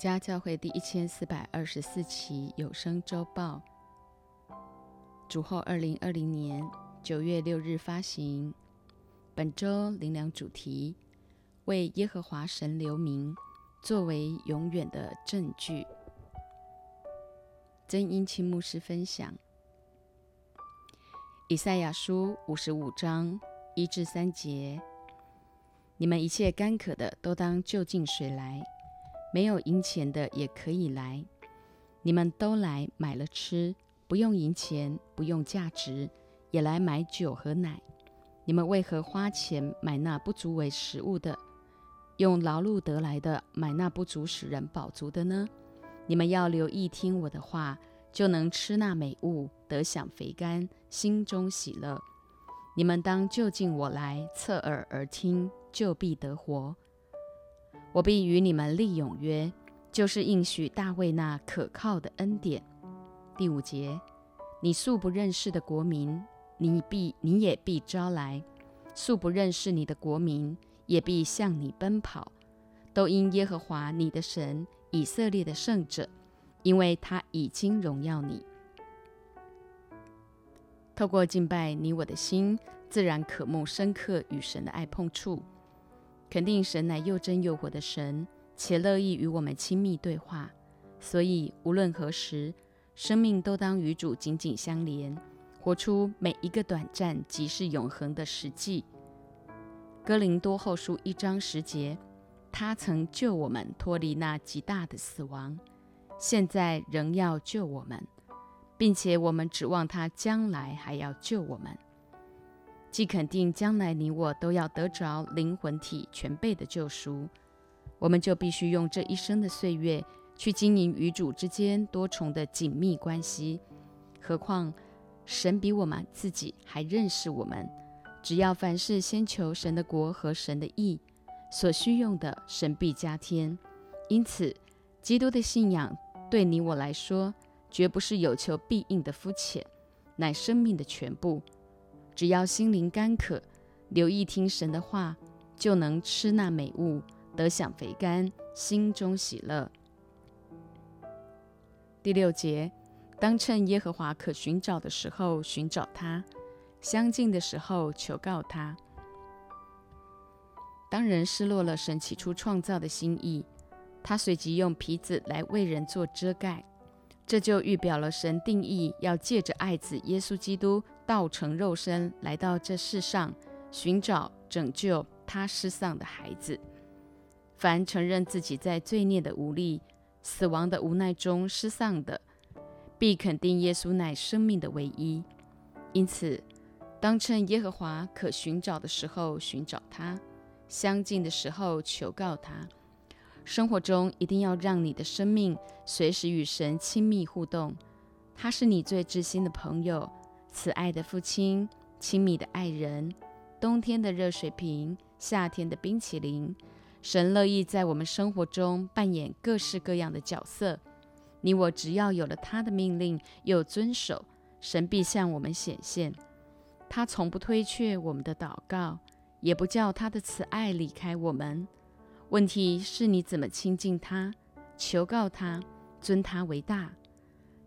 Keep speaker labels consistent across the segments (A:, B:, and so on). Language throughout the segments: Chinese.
A: 家教会第一千四百二十四期有声周报，主后二零二零年九月六日发行。本周灵粮主题：为耶和华神留名，作为永远的证据。真因清牧师分享：以赛亚书五十五章一至三节，你们一切干渴的，都当就近水来。没有银钱的也可以来，你们都来买了吃，不用银钱，不用价值，也来买酒和奶。你们为何花钱买那不足为食物的，用劳碌得来的买那不足使人饱足的呢？你们要留意听我的话，就能吃那美物，得享肥甘，心中喜乐。你们当就近我来，侧耳而听，就必得活。我必与你们立永约，就是应许大卫那可靠的恩典。第五节，你素不认识的国民，你必你也必招来；素不认识你的国民，也必向你奔跑。都因耶和华你的神以色列的圣者，因为他已经荣耀你。透过敬拜你，我的心自然渴慕深刻与神的爱碰触。肯定神乃又真又活的神，且乐意与我们亲密对话，所以无论何时，生命都当与主紧紧相连，活出每一个短暂即是永恒的实际。哥林多后书一章十节，他曾救我们脱离那极大的死亡，现在仍要救我们，并且我们指望他将来还要救我们。既肯定将来你我都要得着灵魂体全备的救赎，我们就必须用这一生的岁月去经营与主之间多重的紧密关系。何况神比我们自己还认识我们，只要凡事先求神的国和神的义，所需用的神必加添。因此，基督的信仰对你我来说，绝不是有求必应的肤浅，乃生命的全部。只要心灵干渴，留意听神的话，就能吃那美物，得享肥甘，心中喜乐。第六节，当趁耶和华可寻找的时候寻找他，相近的时候求告他。当人失落了神起初创造的心意，他随即用皮子来为人做遮盖。这就预表了神定义要借着爱子耶稣基督道成肉身来到这世上，寻找拯救他失丧的孩子。凡承认自己在罪孽的无力、死亡的无奈中失丧的，必肯定耶稣乃生命的唯一。因此，当趁耶和华可寻找的时候寻找他，相近的时候求告他。生活中一定要让你的生命随时与神亲密互动，他是你最知心的朋友，慈爱的父亲，亲密的爱人，冬天的热水瓶，夏天的冰淇淋。神乐意在我们生活中扮演各式各样的角色。你我只要有了他的命令，又遵守，神必向我们显现。他从不推却我们的祷告，也不叫他的慈爱离开我们。问题是你怎么亲近他，求告他，尊他为大。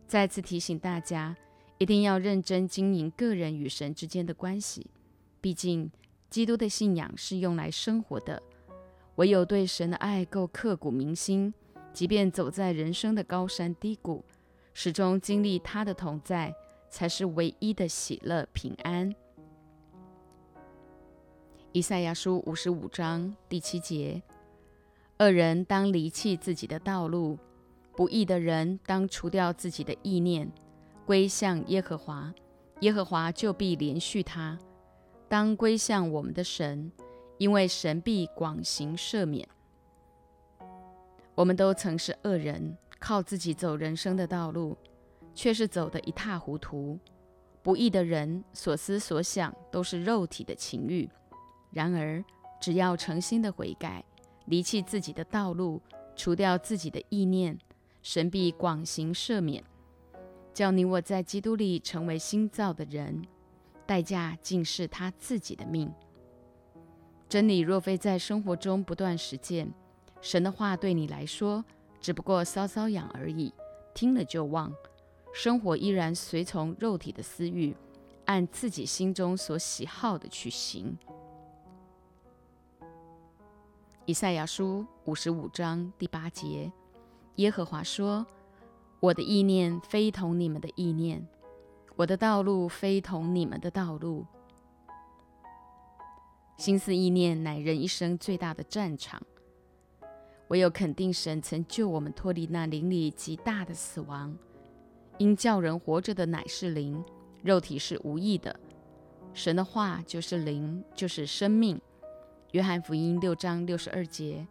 A: 再次提醒大家，一定要认真经营个人与神之间的关系。毕竟，基督的信仰是用来生活的。唯有对神的爱够刻骨铭心，即便走在人生的高山低谷，始终经历他的同在，才是唯一的喜乐平安。以赛亚书五十五章第七节。恶人当离弃自己的道路，不义的人当除掉自己的意念，归向耶和华，耶和华就必连续他。当归向我们的神，因为神必广行赦免。我们都曾是恶人，靠自己走人生的道路，却是走得一塌糊涂。不义的人所思所想都是肉体的情欲，然而只要诚心的悔改。离弃自己的道路，除掉自己的意念，神必广行赦免，叫你我在基督里成为新造的人。代价竟是他自己的命。真理若非在生活中不断实践，神的话对你来说只不过搔搔痒而已，听了就忘。生活依然随从肉体的私欲，按自己心中所喜好的去行。以赛亚书五十五章第八节，耶和华说：“我的意念非同你们的意念，我的道路非同你们的道路。”心思意念乃人一生最大的战场。唯有肯定神曾救我们脱离那灵里极大的死亡，因叫人活着的乃是灵，肉体是无益的。神的话就是灵，就是生命。约翰福音六章六十二节。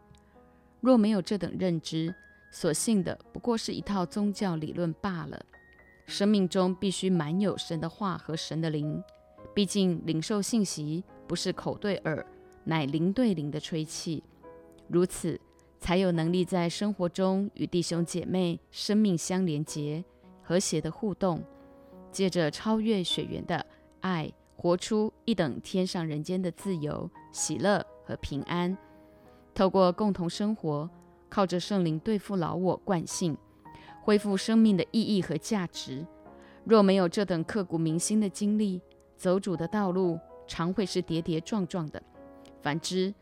A: 若没有这等认知，所信的不过是一套宗教理论罢了。生命中必须满有神的话和神的灵。毕竟领受信息不是口对耳，乃灵对灵的吹气。如此。才有能力在生活中与弟兄姐妹生命相连结、和谐的互动，借着超越血缘的爱，活出一等天上人间的自由、喜乐和平安。透过共同生活，靠着圣灵对付老我惯性，恢复生命的意义和价值。若没有这等刻骨铭心的经历，走主的道路常会是跌跌撞撞的。反之，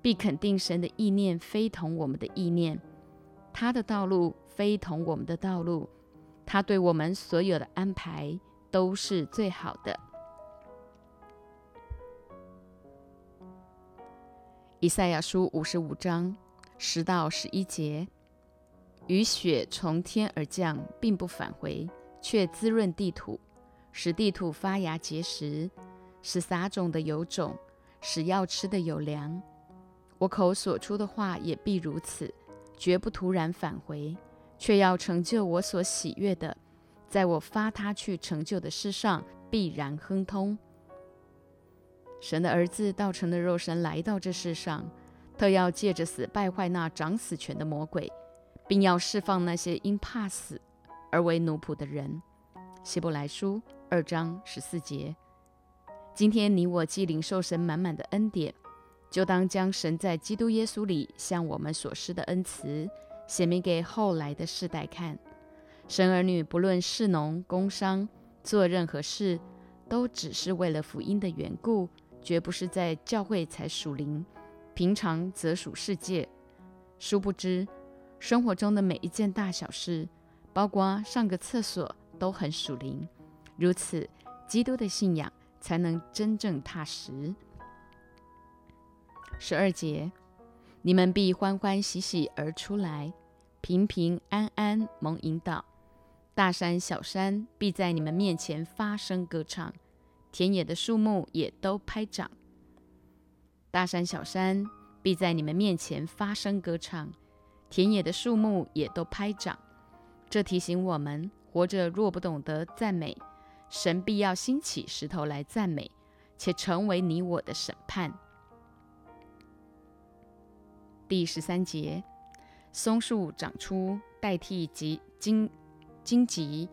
A: 必肯定神的意念非同我们的意念，他的道路非同我们的道路，他对我们所有的安排都是最好的。以赛亚书五十五章十到十一节：雨雪从天而降，并不返回，却滋润地土，使地土发芽结实，使撒种的有种，使要吃的有粮。我口所出的话也必如此，绝不突然返回，却要成就我所喜悦的，在我发他去成就的事上必然亨通。神的儿子道成的肉身来到这世上，特要借着死败坏那掌死权的魔鬼，并要释放那些因怕死而为奴仆的人。希伯来书二章十四节。今天你我既领受神满满的恩典。就当将神在基督耶稣里向我们所施的恩慈显明给后来的世代看。神儿女不论是农工商，做任何事，都只是为了福音的缘故，绝不是在教会才属灵，平常则属世界。殊不知，生活中的每一件大小事，包括上个厕所，都很属灵。如此，基督的信仰才能真正踏实。十二节，你们必欢欢喜喜而出来，平平安安蒙引导。大山小山必在你们面前发声歌唱，田野的树木也都拍掌。大山小山必在你们面前发声歌唱，田野的树木也都拍掌。这提醒我们，活着若不懂得赞美，神必要兴起石头来赞美，且成为你我的审判。第十三节，松树长出代替棘荆荆棘，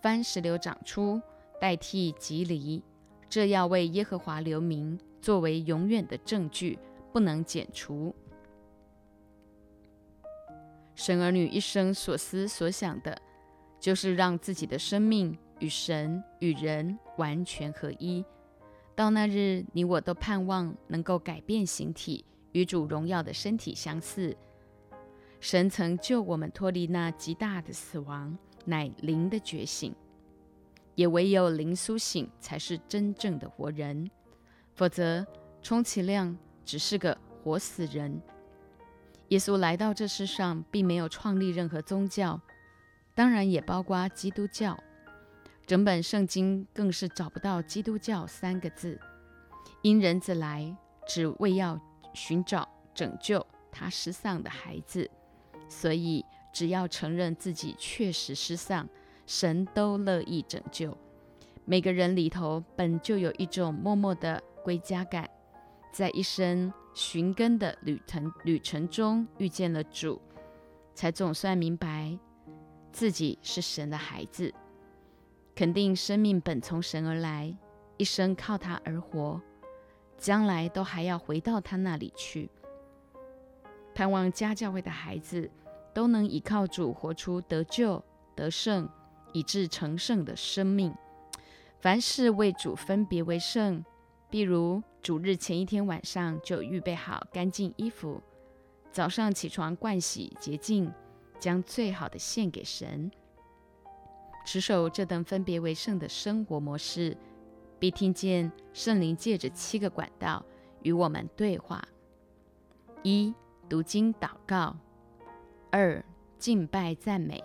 A: 番石榴长出代替棘藜，这要为耶和华留名，作为永远的证据，不能剪除。神儿女一生所思所想的，就是让自己的生命与神与人完全合一。到那日，你我都盼望能够改变形体。与主荣耀的身体相似。神曾救我们脱离那极大的死亡，乃灵的觉醒。也唯有灵苏醒，才是真正的活人。否则，充其量只是个活死人。耶稣来到这世上，并没有创立任何宗教，当然也包括基督教。整本圣经更是找不到“基督教”三个字。因人子来，只为要。寻找拯救他失丧的孩子，所以只要承认自己确实失丧，神都乐意拯救。每个人里头本就有一种默默的归家感，在一生寻根的旅程旅程中遇见了主，才总算明白自己是神的孩子，肯定生命本从神而来，一生靠他而活。将来都还要回到他那里去。盼望家教会的孩子都能依靠主活出得救、得胜，以致成圣的生命。凡事为主分别为圣，比如主日前一天晚上就预备好干净衣服，早上起床盥洗洁净，将最好的献给神。持守这等分别为圣的生活模式，必听见圣灵借着七个管道与我们对话：一、读经祷告；二、敬拜赞美；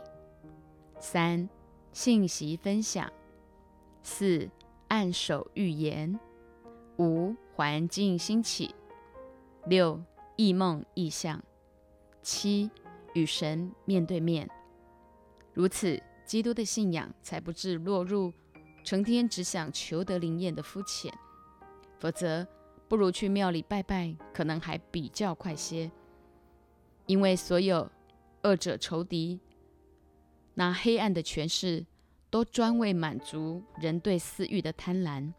A: 三、信息分享；四、按手预言；五、环境兴起；六、异梦异象；七、与神面对面。如此。基督的信仰才不致落入成天只想求得灵验的肤浅，否则不如去庙里拜拜，可能还比较快些。因为所有恶者仇敌那黑暗的权势，都专为满足人对私欲的贪婪，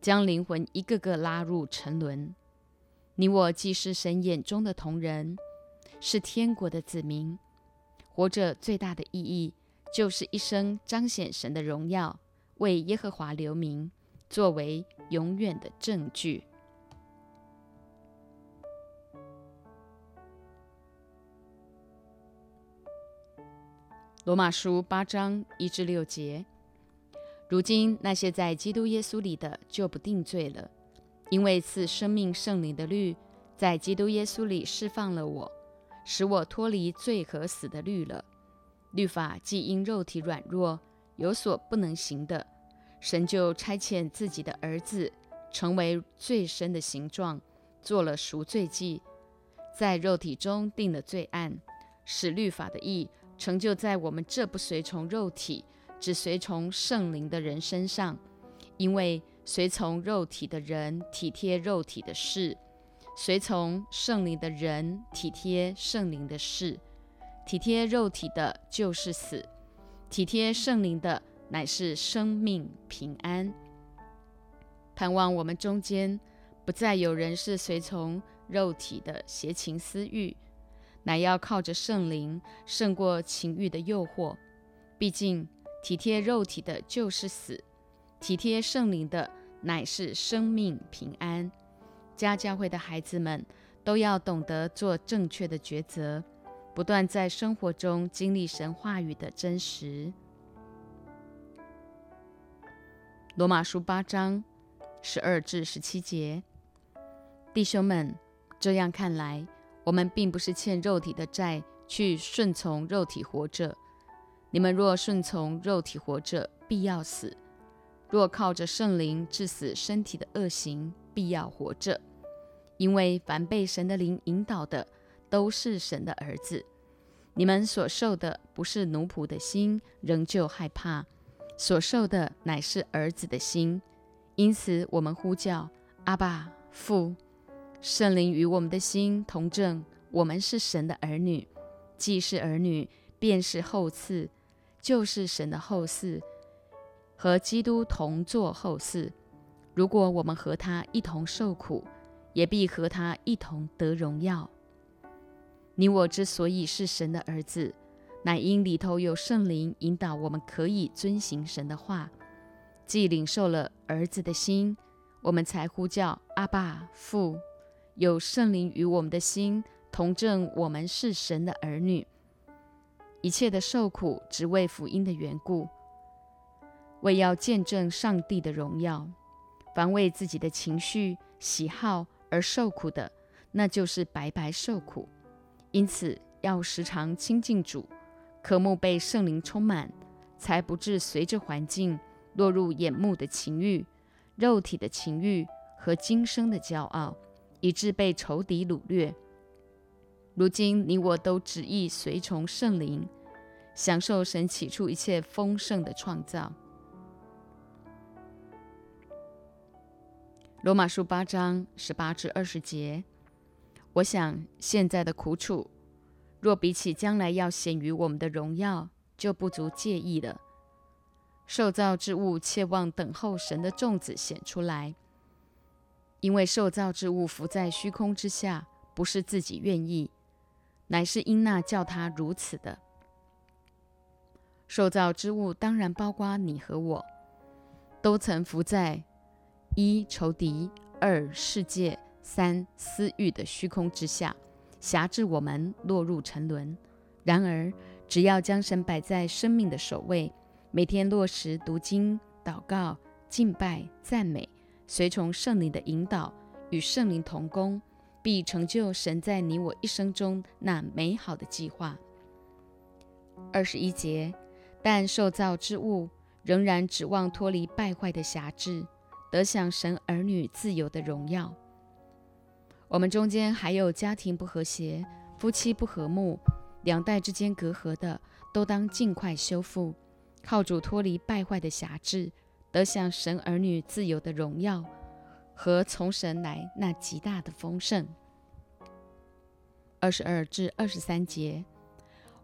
A: 将灵魂一个个拉入沉沦。你我既是神眼中的同人，是天国的子民，活着最大的意义。就是一生彰显神的荣耀，为耶和华留名，作为永远的证据。罗马书八章一至六节。如今那些在基督耶稣里的就不定罪了，因为赐生命圣灵的律在基督耶稣里释放了我，使我脱离罪和死的律了。律法既因肉体软弱有所不能行的，神就差遣自己的儿子，成为最深的形状，做了赎罪祭，在肉体中定了罪案，使律法的义成就在我们这不随从肉体，只随从圣灵的人身上。因为随从肉体的人体贴肉体的事，随从圣灵的人体贴圣灵的事。体贴肉体的，就是死；体贴圣灵的，乃是生命平安。盼望我们中间不再有人是随从肉体的邪情私欲，乃要靠着圣灵胜过情欲的诱惑。毕竟体贴肉体的，就是死；体贴圣灵的，乃是生命平安。家教会的孩子们都要懂得做正确的抉择。不断在生活中经历神话语的真实。罗马书八章十二至十七节，弟兄们，这样看来，我们并不是欠肉体的债，去顺从肉体活着。你们若顺从肉体活着，必要死；若靠着圣灵致死身体的恶行，必要活着。因为凡被神的灵引导的，都是神的儿子。你们所受的不是奴仆的心，仍旧害怕；所受的乃是儿子的心。因此，我们呼叫阿爸父，圣灵与我们的心同证，我们是神的儿女。既是儿女，便是后嗣，就是神的后嗣，和基督同作后嗣。如果我们和他一同受苦，也必和他一同得荣耀。你我之所以是神的儿子，乃因里头有圣灵引导，我们可以遵行神的话。既领受了儿子的心，我们才呼叫阿爸父。有圣灵与我们的心同证，我们是神的儿女。一切的受苦，只为福音的缘故，为要见证上帝的荣耀。凡为自己的情绪喜好而受苦的，那就是白白受苦。因此，要时常亲近主，渴慕被圣灵充满，才不致随着环境落入眼目的情欲、肉体的情欲和今生的骄傲，以致被仇敌掳掠。如今，你我都旨意随从圣灵，享受神起初一切丰盛的创造。罗马书八章十八至二十节。我想，现在的苦楚，若比起将来要显于我们的荣耀，就不足介意了。受造之物切望等候神的种子显出来，因为受造之物浮在虚空之下，不是自己愿意，乃是因那叫他如此的。受造之物当然包括你和我，都曾伏在一仇敌、二世界、三私欲的虚空之下，辖制我们，落入沉沦。然而，只要将神摆在生命的首位，每天落实读经、祷告、敬拜、赞美，随从圣灵的引导，与圣灵同工，必成就神在你我一生中那美好的计划。二十一节，但受造之物仍然指望脱离败坏的辖制，得享神儿女自由的荣耀。我们中间还有家庭不和谐、夫妻不和睦。两代之间隔阂的，都当尽快修复，靠主脱离败坏的辖制，得享神儿女自由的荣耀和从神来那极大的丰盛。二十二至二十三节，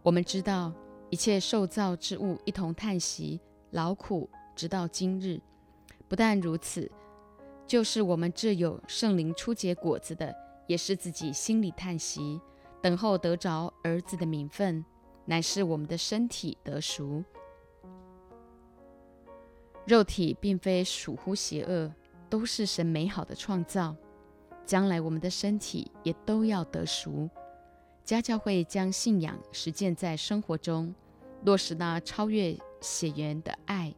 A: 我们知道一切受造之物一同叹息劳苦，直到今日。不但如此，就是我们这有圣灵初结果子的，也是自己心里叹息。等候得着儿子的名分，乃是我们的身体得赎。肉体并非属乎邪恶，都是神美好的创造。将来我们的身体也都要得赎。家教会将信仰实践在生活中，落实那超越血缘的爱，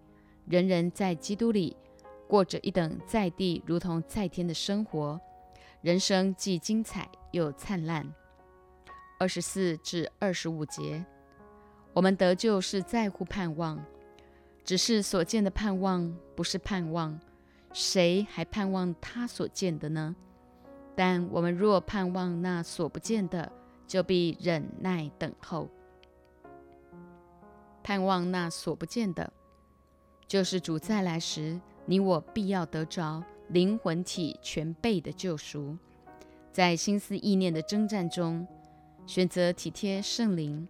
A: 人人在基督里过着一等在地如同在天的生活，人生既精彩又灿烂。二十四至二十五节，我们得救是在乎盼望，只是所见的盼望不是盼望，谁还盼望他所见的呢？但我们若盼望那所不见的，就必忍耐等候。盼望那所不见的，就是主再来时，你我必要得着灵魂体全备的救赎，在心思意念的征战中。选择体贴圣灵，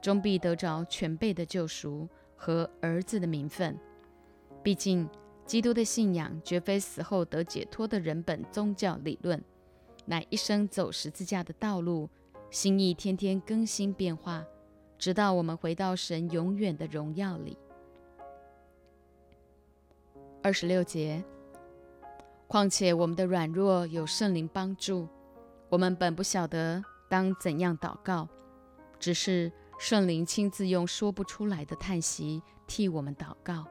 A: 终必得着全备的救赎和儿子的名分。毕竟，基督的信仰绝非死后得解脱的人本宗教理论，乃一生走十字架的道路，心意天天更新变化，直到我们回到神永远的荣耀里。二十六节。况且我们的软弱有圣灵帮助，我们本不晓得。当怎样祷告？只是圣灵亲自用说不出来的叹息替我们祷告。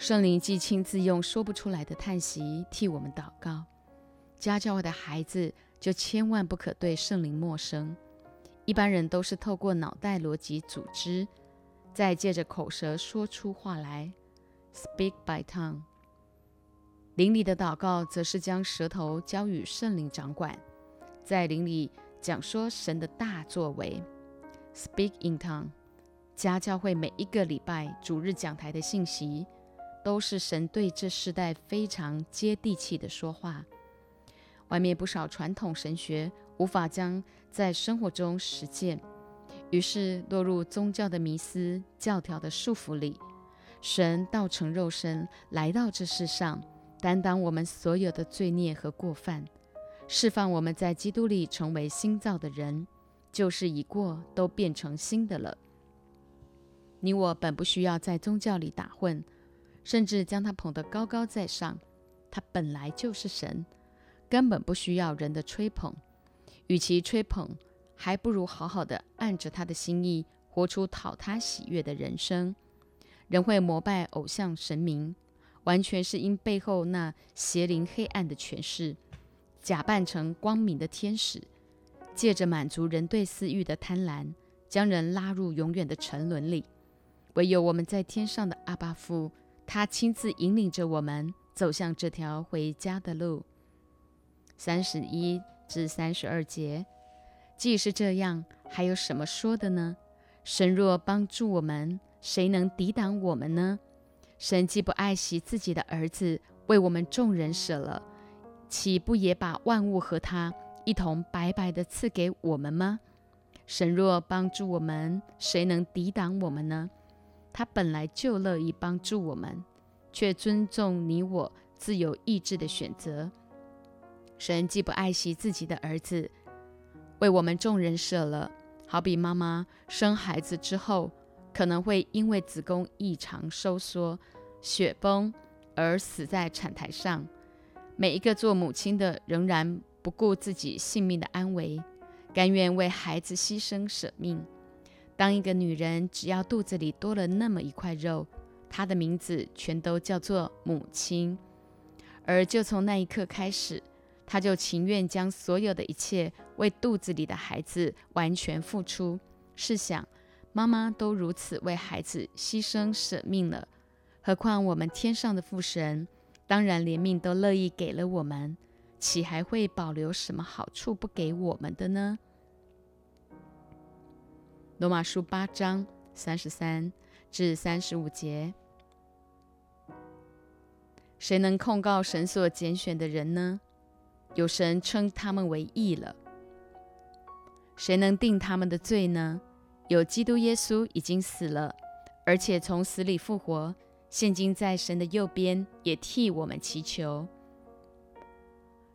A: 圣灵既亲自用说不出来的叹息替我们祷告，家教会的孩子就千万不可对圣灵陌生。一般人都是透过脑袋逻辑组织，再借着口舌说出话来，speak by tongue。灵里的祷告，则是将舌头交与圣灵掌管，在灵里讲说神的大作为。Speak in tongue。家教会每一个礼拜主日讲台的信息，都是神对这世代非常接地气的说话。外面不少传统神学无法将在生活中实践，于是落入宗教的迷思、教条的束缚里。神道成肉身来到这世上。担当我们所有的罪孽和过犯，释放我们在基督里成为新造的人，旧事已过，都变成新的了。你我本不需要在宗教里打混，甚至将他捧得高高在上。他本来就是神，根本不需要人的吹捧。与其吹捧，还不如好好的按着他的心意，活出讨他喜悦的人生。人会膜拜偶像神明。完全是因背后那邪灵黑暗的权势，假扮成光明的天使，借着满足人对私欲的贪婪，将人拉入永远的沉沦里。唯有我们在天上的阿巴夫，他亲自引领着我们走向这条回家的路。三十一至三十二节，既是这样，还有什么说的呢？神若帮助我们，谁能抵挡我们呢？神既不爱惜自己的儿子，为我们众人舍了，岂不也把万物和他一同白白的赐给我们吗？神若帮助我们，谁能抵挡我们呢？他本来就乐意帮助我们，却尊重你我自由意志的选择。神既不爱惜自己的儿子，为我们众人舍了。好比妈妈生孩子之后，可能会因为子宫异常收缩、血崩而死在产台上。每一个做母亲的，仍然不顾自己性命的安危，甘愿为孩子牺牲舍命。当一个女人只要肚子里多了那么一块肉，她的名字全都叫做母亲。而就从那一刻开始，她就情愿将所有的一切为肚子里的孩子完全付出。试想，妈妈都如此为孩子牺牲舍命了，何况我们天上的父神？当然，连命都乐意给了我们，岂还会保留什么好处不给我们的呢？罗马书八章三十三至三十五节：谁能控告神所拣选的人呢？有神称他们为义了。谁能定他们的罪呢？有基督耶稣已经死了，而且从死里复活。现今在神的右边，也替我们祈求。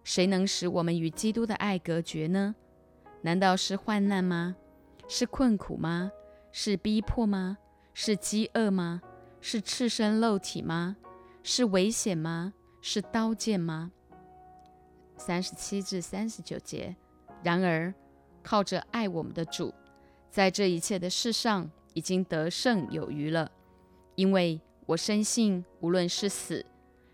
A: 谁能使我们与基督的爱隔绝呢？难道是患难吗？是困苦吗？是逼迫吗？是饥饿吗？是赤身露体吗？是危险吗？是刀剑吗？三十七至三十九节。然而，靠着爱我们的主，在这一切的事上已经得胜有余了，因为。我深信，无论是死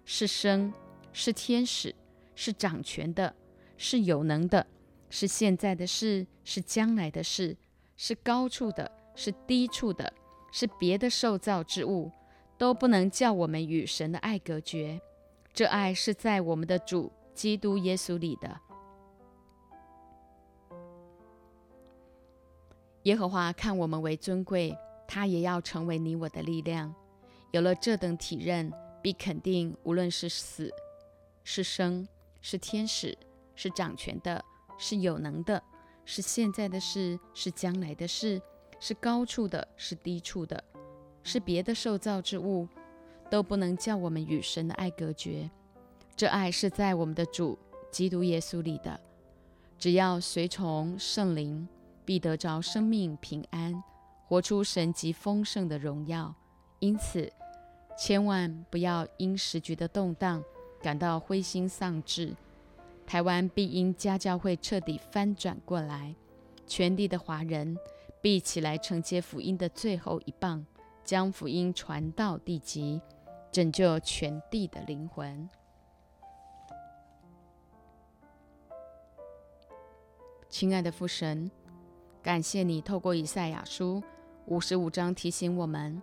A: 是生，是天使，是掌权的，是有能的，是现在的事，是将来的事，是高处的，是低处的，是别的受造之物，都不能叫我们与神的爱隔绝。这爱是在我们的主基督耶稣里的。耶和华看我们为尊贵，他也要成为你我的力量。有了这等体认，必肯定，无论是死，是生，是天使，是掌权的，是有能的，是现在的事，是将来的事，是高处的，是低处的，是别的受造之物，都不能叫我们与神的爱隔绝。这爱是在我们的主基督耶稣里的。只要随从圣灵，必得着生命平安，活出神极丰盛的荣耀。因此。千万不要因时局的动荡感到灰心丧志。台湾必因家教会彻底翻转过来，全地的华人必起来承接福音的最后一棒，将福音传到地极，拯救全地的灵魂。亲爱的父神，感谢你透过以赛亚书五十五章提醒我们。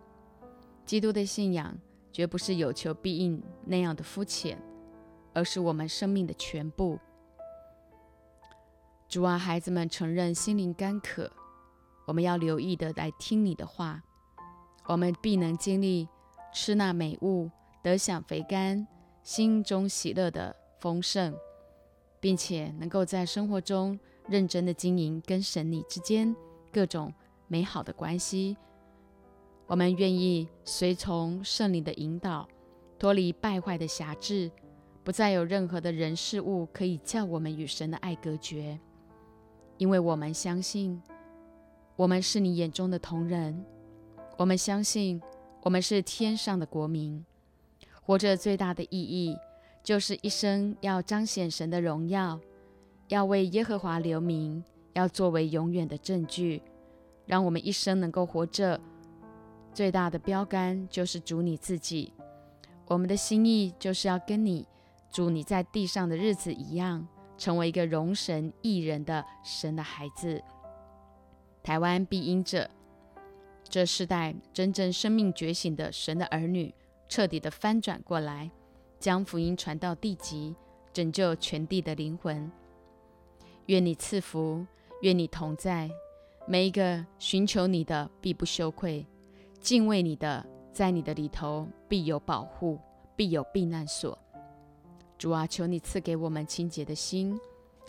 A: 基督的信仰绝不是有求必应那样的肤浅，而是我们生命的全部。主啊，孩子们承认心灵干渴，我们要留意的来听你的话，我们必能经历吃那美物，得享肥甘，心中喜乐的丰盛，并且能够在生活中认真的经营跟神你之间各种美好的关系。我们愿意随从圣灵的引导，脱离败坏的辖制，不再有任何的人事物可以叫我们与神的爱隔绝，因为我们相信，我们是你眼中的同人，我们相信，我们是天上的国民，活着最大的意义就是一生要彰显神的荣耀，要为耶和华留名，要作为永远的证据，让我们一生能够活着。最大的标杆就是主你自己，我们的心意就是要跟你主你在地上的日子一样，成为一个容神益人的神的孩子。台湾必因着这世代真正生命觉醒的神的儿女，彻底的翻转过来，将福音传到地极，拯救全地的灵魂。愿你赐福，愿你同在，每一个寻求你的必不羞愧。敬畏你的，在你的里头必有保护，必有避难所。主啊，求你赐给我们清洁的心，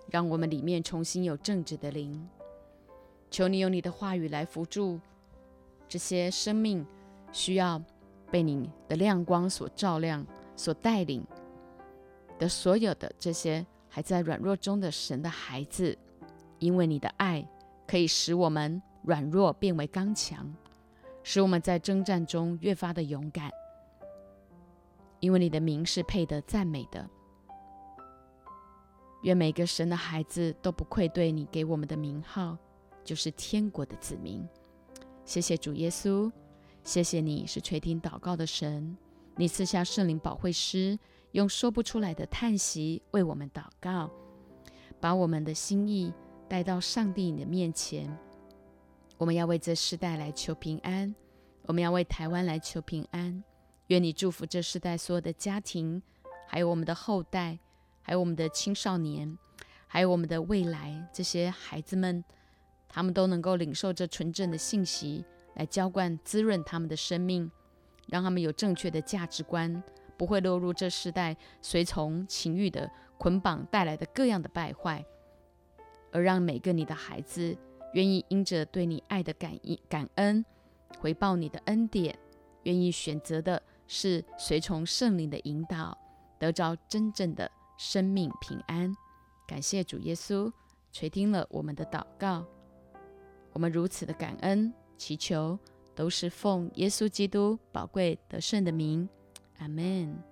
A: 让我们里面重新有正直的灵。求你用你的话语来扶助这些生命需要被你的亮光所照亮、所带领的所有的这些还在软弱中的神的孩子，因为你的爱可以使我们软弱变为刚强，使我们在征战中越发的勇敢。因为你的名是配得赞美的。愿每个神的孩子都不愧对你给我们的名号，就是天国的子民。谢谢主耶稣，谢谢你是垂听祷告的神，你赐下圣灵保惠师，用说不出来的叹息为我们祷告，把我们的心意带到上帝你的面前。我们要为这世代来求平安，我们要为台湾来求平安。愿你祝福这世代所有的家庭，还有我们的后代。还有我们的青少年，还有我们的未来，这些孩子们，他们都能够领受这纯正的信息，来浇灌、滋润他们的生命，让他们有正确的价值观，不会落入这世代随从情欲的捆绑带来的各样的败坏，而让每个你的孩子愿意因着对你爱的感应感恩，回报你的恩典，愿意选择的是随从圣灵的引导，得着真正的。生命平安，感谢主耶稣垂听了我们的祷告，我们如此的感恩祈求，都是奉耶稣基督宝贵得胜的名，阿门。